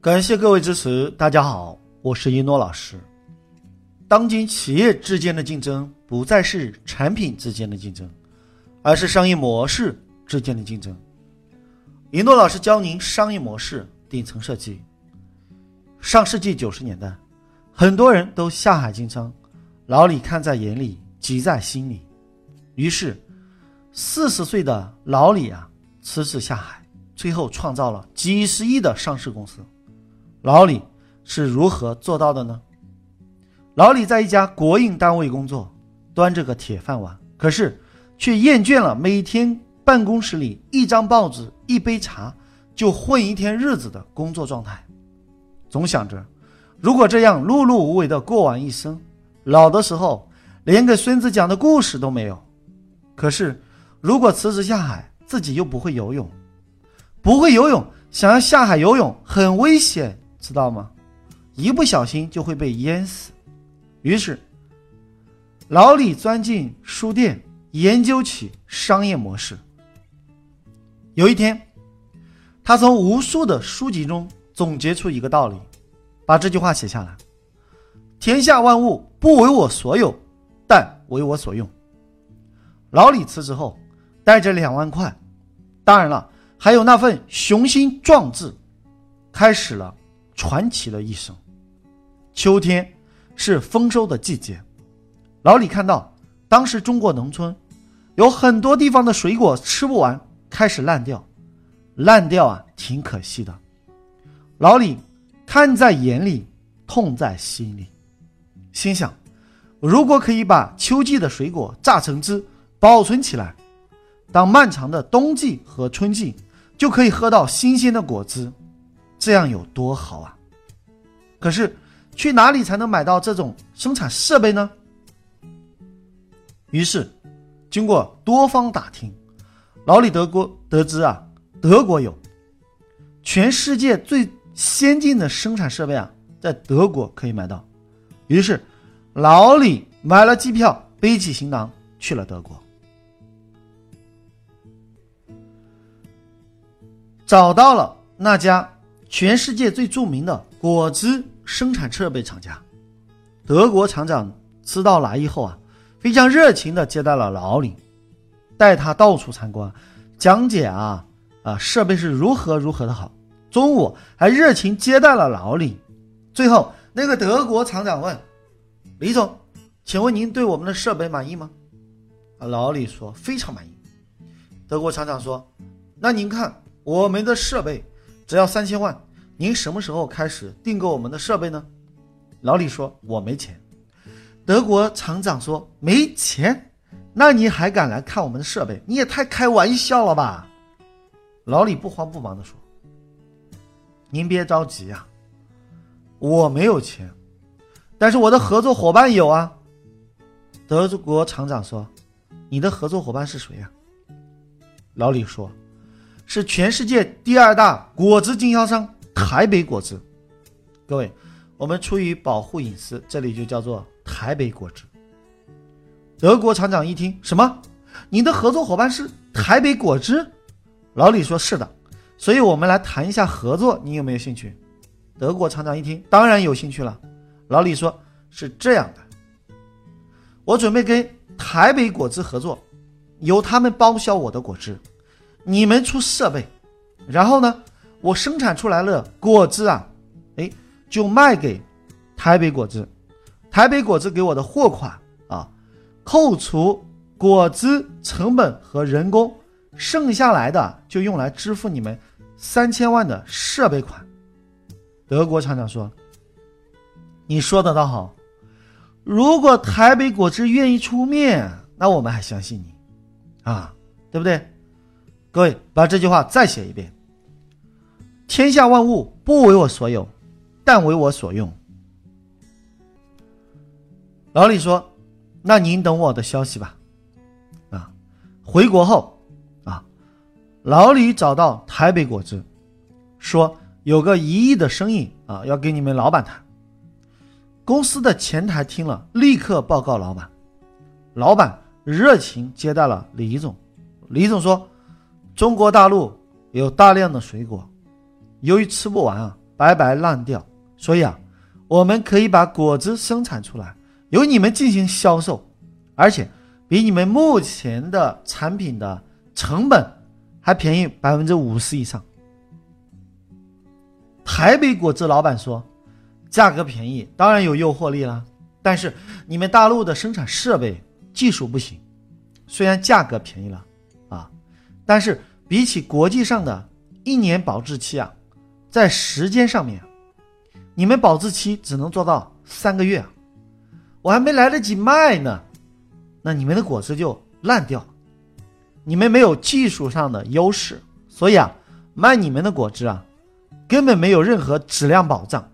感谢各位支持，大家好，我是一诺老师。当今企业之间的竞争不再是产品之间的竞争，而是商业模式之间的竞争。一诺老师教您商业模式顶层设计。上世纪九十年代，很多人都下海经商，老李看在眼里，急在心里，于是四十岁的老李啊辞职下海。最后创造了几十亿的上市公司，老李是如何做到的呢？老李在一家国营单位工作，端着个铁饭碗，可是却厌倦了每天办公室里一张报纸、一杯茶就混一天日子的工作状态，总想着，如果这样碌碌无为的过完一生，老的时候连给孙子讲的故事都没有。可是，如果辞职下海，自己又不会游泳。不会游泳，想要下海游泳很危险，知道吗？一不小心就会被淹死。于是，老李钻进书店研究起商业模式。有一天，他从无数的书籍中总结出一个道理，把这句话写下来：“天下万物不为我所有，但为我所用。”老李辞职后，带着两万块，当然了。还有那份雄心壮志，开始了传奇的一生。秋天是丰收的季节，老李看到当时中国农村有很多地方的水果吃不完，开始烂掉，烂掉啊，挺可惜的。老李看在眼里，痛在心里，心想：如果可以把秋季的水果榨成汁，保存起来，当漫长的冬季和春季。就可以喝到新鲜的果汁，这样有多好啊！可是去哪里才能买到这种生产设备呢？于是，经过多方打听，老李德国得知啊，德国有全世界最先进的生产设备啊，在德国可以买到。于是，老李买了机票，背起行囊去了德国。找到了那家全世界最著名的果汁生产设备厂家，德国厂长知道来意后啊，非常热情的接待了老李，带他到处参观，讲解啊啊设备是如何如何的好。中午还热情接待了老李。最后，那个德国厂长问李总：“请问您对我们的设备满意吗？”啊，老李说：“非常满意。”德国厂长说：“那您看。”我们的设备只要三千万，您什么时候开始订购我们的设备呢？老李说：“我没钱。”德国厂长说：“没钱？那你还敢来看我们的设备？你也太开玩笑了吧！”老李不慌不忙地说：“您别着急呀，我没有钱，但是我的合作伙伴有啊。”德国厂长说：“你的合作伙伴是谁呀？”老李说。是全世界第二大果汁经销商台北果汁，各位，我们出于保护隐私，这里就叫做台北果汁。德国厂长一听，什么？你的合作伙伴是台北果汁？老李说是的，所以我们来谈一下合作，你有没有兴趣？德国厂长一听，当然有兴趣了。老李说是这样的，我准备跟台北果汁合作，由他们包销我的果汁。你们出设备，然后呢，我生产出来了果汁啊，哎，就卖给台北果汁，台北果汁给我的货款啊，扣除果汁成本和人工，剩下来的就用来支付你们三千万的设备款。德国厂长说：“你说的倒好，如果台北果汁愿意出面，那我们还相信你，啊，对不对？”各位，把这句话再写一遍：天下万物不为我所有，但为我所用。老李说：“那您等我的消息吧。”啊，回国后啊，老李找到台北果汁，说有个一亿的生意啊，要跟你们老板谈。公司的前台听了，立刻报告老板。老板热情接待了李总。李总说。中国大陆有大量的水果，由于吃不完啊，白白烂掉。所以啊，我们可以把果汁生产出来，由你们进行销售，而且比你们目前的产品的成本还便宜百分之五十以上。台北果汁老板说：“价格便宜，当然有诱惑力了。但是你们大陆的生产设备技术不行，虽然价格便宜了啊，但是比起国际上的一年保质期啊，在时间上面。”你们保质期只能做到三个月，我还没来得及卖呢，那你们的果汁就烂掉。你们没有技术上的优势，所以啊，卖你们的果汁啊，根本没有任何质量保障。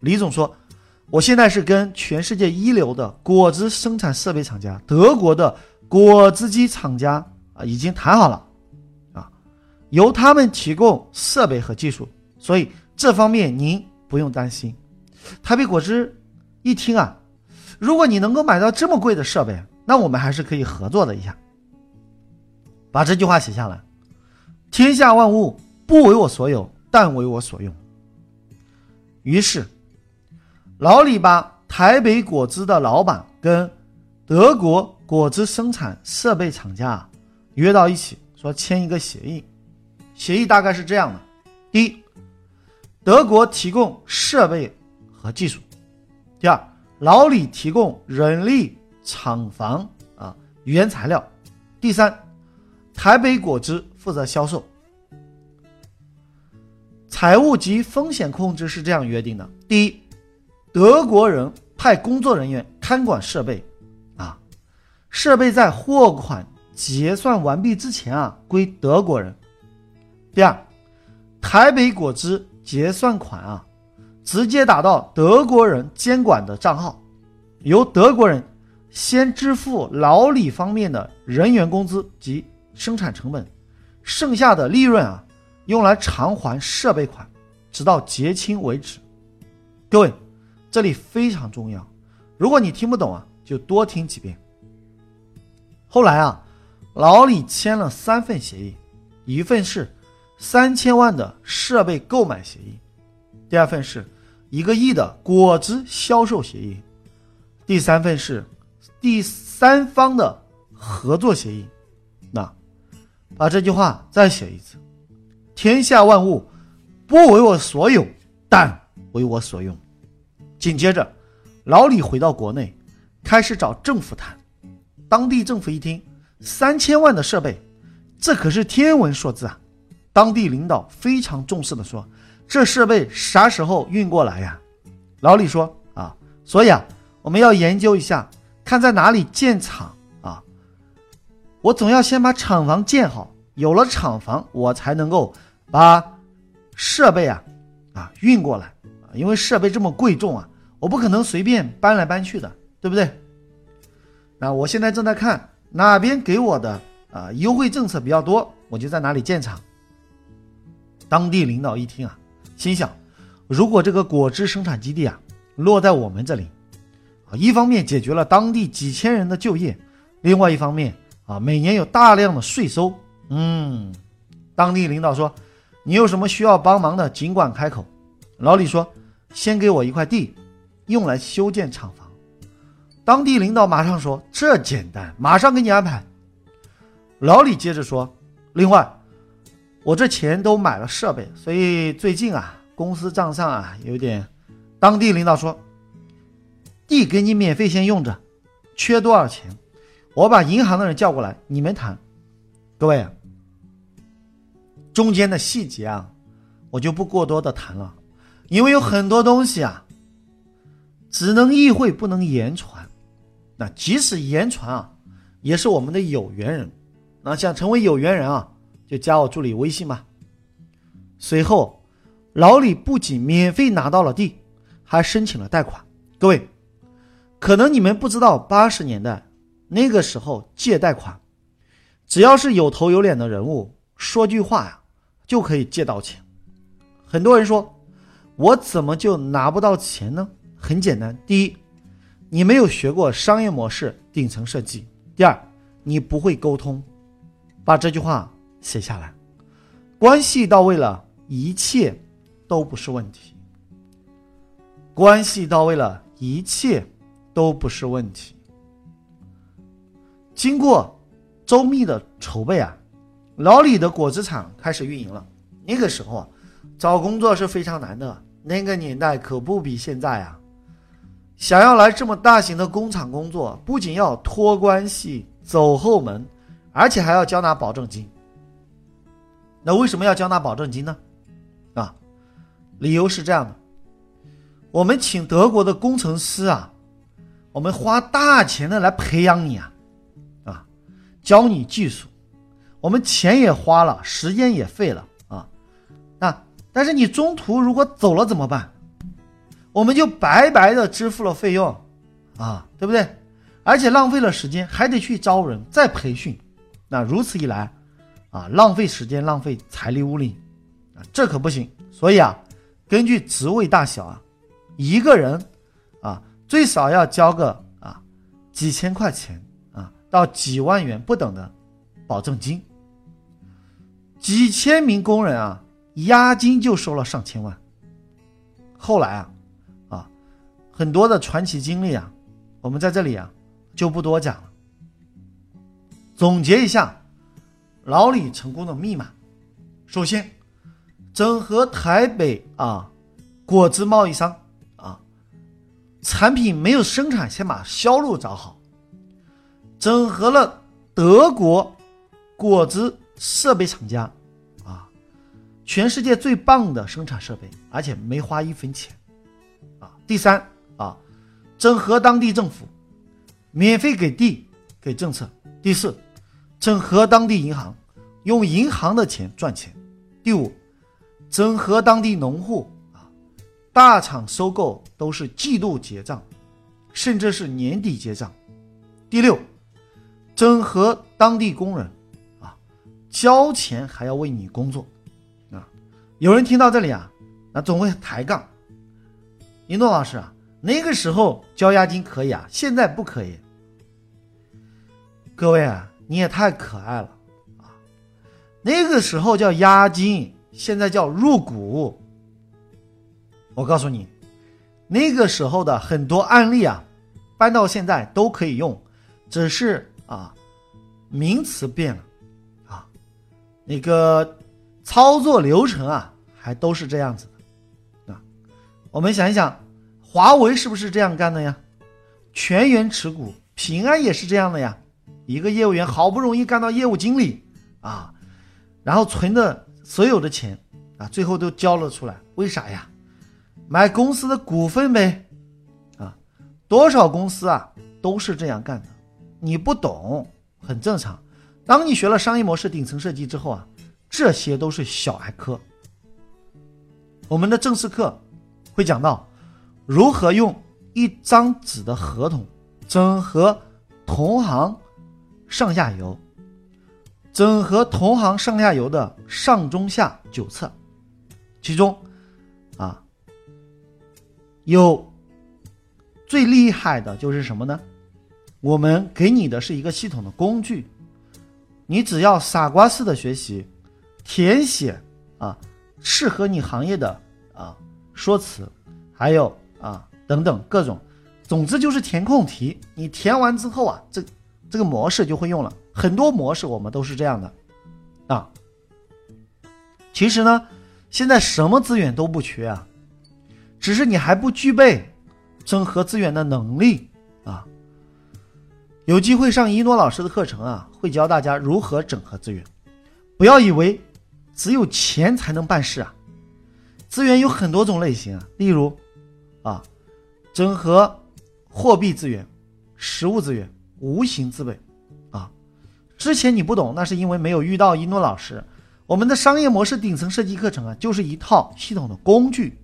李总说，我现在是跟全世界一流的果汁生产设备厂家，德国的果汁机厂家啊，已经谈好了，由他们提供设备和技术，所以这方面您。不用担心，台北果汁一听啊，如果你能够买到这么贵的设备，那我们还是可以合作的一下。把这句话写下来：天下万物不为我所有，但为我所用。于是，老李把台北果汁的老板跟德国果汁生产设备厂家约到一起，说签一个协议。协议大概是这样的：第一。德国提供设备和技术，第二，老李提供人力、厂房啊、原材料，第三，台北果汁负责销售。财务及风险控制是这样约定的：第一，德国人派工作人员看管设备，啊，设备在货款结算完毕之前啊归德国人；第二，台北果汁。结算款啊，直接打到德国人监管的账号，由德国人先支付老李方面的人员工资及生产成本，剩下的利润啊，用来偿还设备款，直到结清为止。各位，这里非常重要，如果你听不懂啊，就多听几遍。后来啊，老李签了三份协议，一份是。三千万的设备购买协议，第二份是一个亿的果汁销售协议，第三份是第三方的合作协议。那把这句话再写一次：天下万物不为我所有，但为我所用。紧接着，老李回到国内，开始找政府谈。当地政府一听，三千万的设备，这可是天文数字啊！当地领导非常重视的说：“这设备啥时候运过来呀？”老李说：“啊，所以啊，我们要研究一下，看在哪里建厂啊。我总要先把厂房建好，有了厂房，我才能够把设备啊啊运过来啊。因为设备这么贵重啊，我不可能随便搬来搬去的，对不对？那我现在正在看哪边给我的啊优惠政策比较多，我就在哪里建厂。”当地领导一听啊，心想：如果这个果汁生产基地啊落在我们这里，啊，一方面解决了当地几千人的就业，另外一方面啊，每年有大量的税收。嗯，当地领导说：“你有什么需要帮忙的，尽管开口。”老李说：“先给我一块地，用来修建厂房。”当地领导马上说：“这简单，马上给你安排。”老李接着说：“另外。”我这钱都买了设备，所以最近啊，公司账上啊有点。当地领导说，地给你免费先用着，缺多少钱，我把银行的人叫过来，你们谈。各位，中间的细节啊，我就不过多的谈了，因为有很多东西啊，只能意会不能言传。那即使言传啊，也是我们的有缘人。那想成为有缘人啊。就加我助理微信吧。随后，老李不仅免费拿到了地，还申请了贷款。各位，可能你们不知道，八十年代那个时候借贷款，只要是有头有脸的人物，说句话呀，就可以借到钱。很多人说，我怎么就拿不到钱呢？很简单，第一，你没有学过商业模式顶层设计；第二，你不会沟通。把这句话。写下来，关系到位了，一切都不是问题，关系到位了，一切都不是问题。经过周密的筹备啊，老李的果汁厂开始运营了。那个时候啊，找工作是非常难的，那个年代可不比现在啊。想要来这么大型的工厂工作，不仅要托关系、走后门，而且还要交纳保证金。那为什么要交纳保证金呢？啊，理由是这样的：我们请德国的工程师啊，我们花大钱的来培养你啊，啊，教你技术，我们钱也花了，时间也费了啊，那但是你中途如果走了怎么办？我们就白白的支付了费用，啊，对不对？而且浪费了时间，还得去招人再培训，那如此一来，啊，浪费时间，浪费财力物力，啊，这可不行。所以啊，根据职位大小啊，一个人，啊，最少要交个啊几千块钱啊到几万元不等的保证金。几千名工人啊，押金就收了上千万。后来啊。啊很多的传奇经历啊，我们在这里啊就不多讲了。总结一下，老李成功的密码：首先，整合台北啊果汁贸易商啊，产品没有生产，先把销路找好；整合了德国果汁设备厂家啊，全世界最棒的生产设备，而且没花一分钱啊。第三。啊，整合当地政府，免费给地给政策。第四，整合当地银行，用银行的钱赚钱。第五，整合当地农户啊，大厂收购都是季度结账，甚至是年底结账。第六，整合当地工人啊，交钱还要为你工作啊。有人听到这里啊，那总会抬杠，一诺老师啊。那个时候交押金可以啊，现在不可以。各位啊，你也太可爱了啊！那个时候叫押金，现在叫入股。我告诉你，那个时候的很多案例啊，搬到现在都可以用，只是啊，名词变了啊，那个操作流程啊，还都是这样子的啊。我们想一想。华为是不是这样干的呀？全员持股，平安也是这样的呀。一个业务员好不容易干到业务经理啊，然后存的所有的钱啊，最后都交了出来。为啥呀？买公司的股份呗。啊，多少公司啊都是这样干的。你不懂很正常。当你学了商业模式顶层设计之后啊，这些都是小儿科。我们的正式课会讲到。如何用一张纸的合同整合同行上下游，整合同行上下游的上中下九册，其中啊有最厉害的就是什么呢？我们给你的是一个系统的工具，你只要傻瓜式的学习，填写啊适合你行业的啊说辞，还有。啊，等等各种，总之就是填空题。你填完之后啊，这这个模式就会用了。很多模式我们都是这样的啊。其实呢，现在什么资源都不缺啊，只是你还不具备整合资源的能力啊。有机会上一诺老师的课程啊，会教大家如何整合资源。不要以为只有钱才能办事啊，资源有很多种类型啊，例如。啊，整合货币资源、实物资源、无形资本，啊，之前你不懂，那是因为没有遇到一诺老师。我们的商业模式顶层设计课程啊，就是一套系统的工具。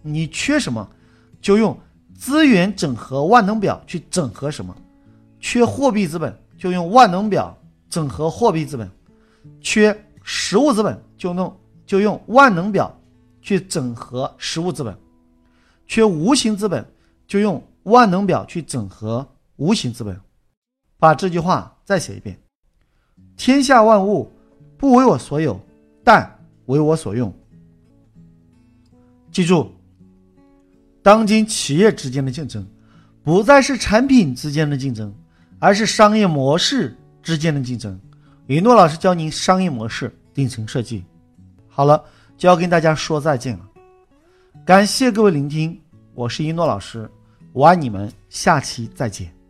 你缺什么，就用资源整合万能表去整合什么；缺货币资本，就用万能表整合货币资本；缺实物资本，就弄就用万能表去整合实物资本。缺无形资本，就用万能表去整合无形资本。把这句话再写一遍：天下万物不为我所有，但为我所用。记住，当今企业之间的竞争，不再是产品之间的竞争，而是商业模式之间的竞争。一诺老师教您商业模式顶层设计。好了，就要跟大家说再见了。感谢各位聆听，我是一诺老师，我爱你们，下期再见。